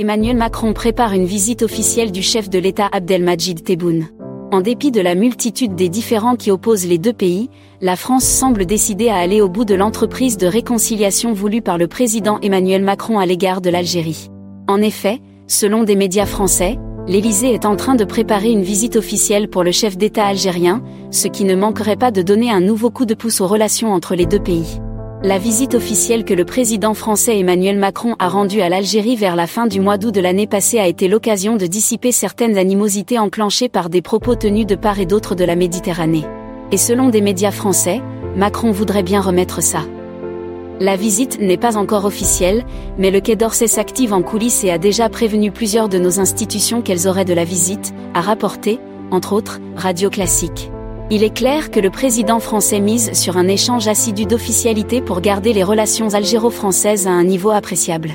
Emmanuel Macron prépare une visite officielle du chef de l'État Abdelmajid Tebboune. En dépit de la multitude des différends qui opposent les deux pays, la France semble décidée à aller au bout de l'entreprise de réconciliation voulue par le président Emmanuel Macron à l'égard de l'Algérie. En effet, selon des médias français, l'Élysée est en train de préparer une visite officielle pour le chef d'État algérien, ce qui ne manquerait pas de donner un nouveau coup de pouce aux relations entre les deux pays. La visite officielle que le président français Emmanuel Macron a rendue à l'Algérie vers la fin du mois d'août de l'année passée a été l'occasion de dissiper certaines animosités enclenchées par des propos tenus de part et d'autre de la Méditerranée. Et selon des médias français, Macron voudrait bien remettre ça. La visite n'est pas encore officielle, mais le Quai d'Orsay s'active en coulisses et a déjà prévenu plusieurs de nos institutions qu'elles auraient de la visite, a rapporté, entre autres, Radio Classique. Il est clair que le président français mise sur un échange assidu d'officialité pour garder les relations algéro-françaises à un niveau appréciable.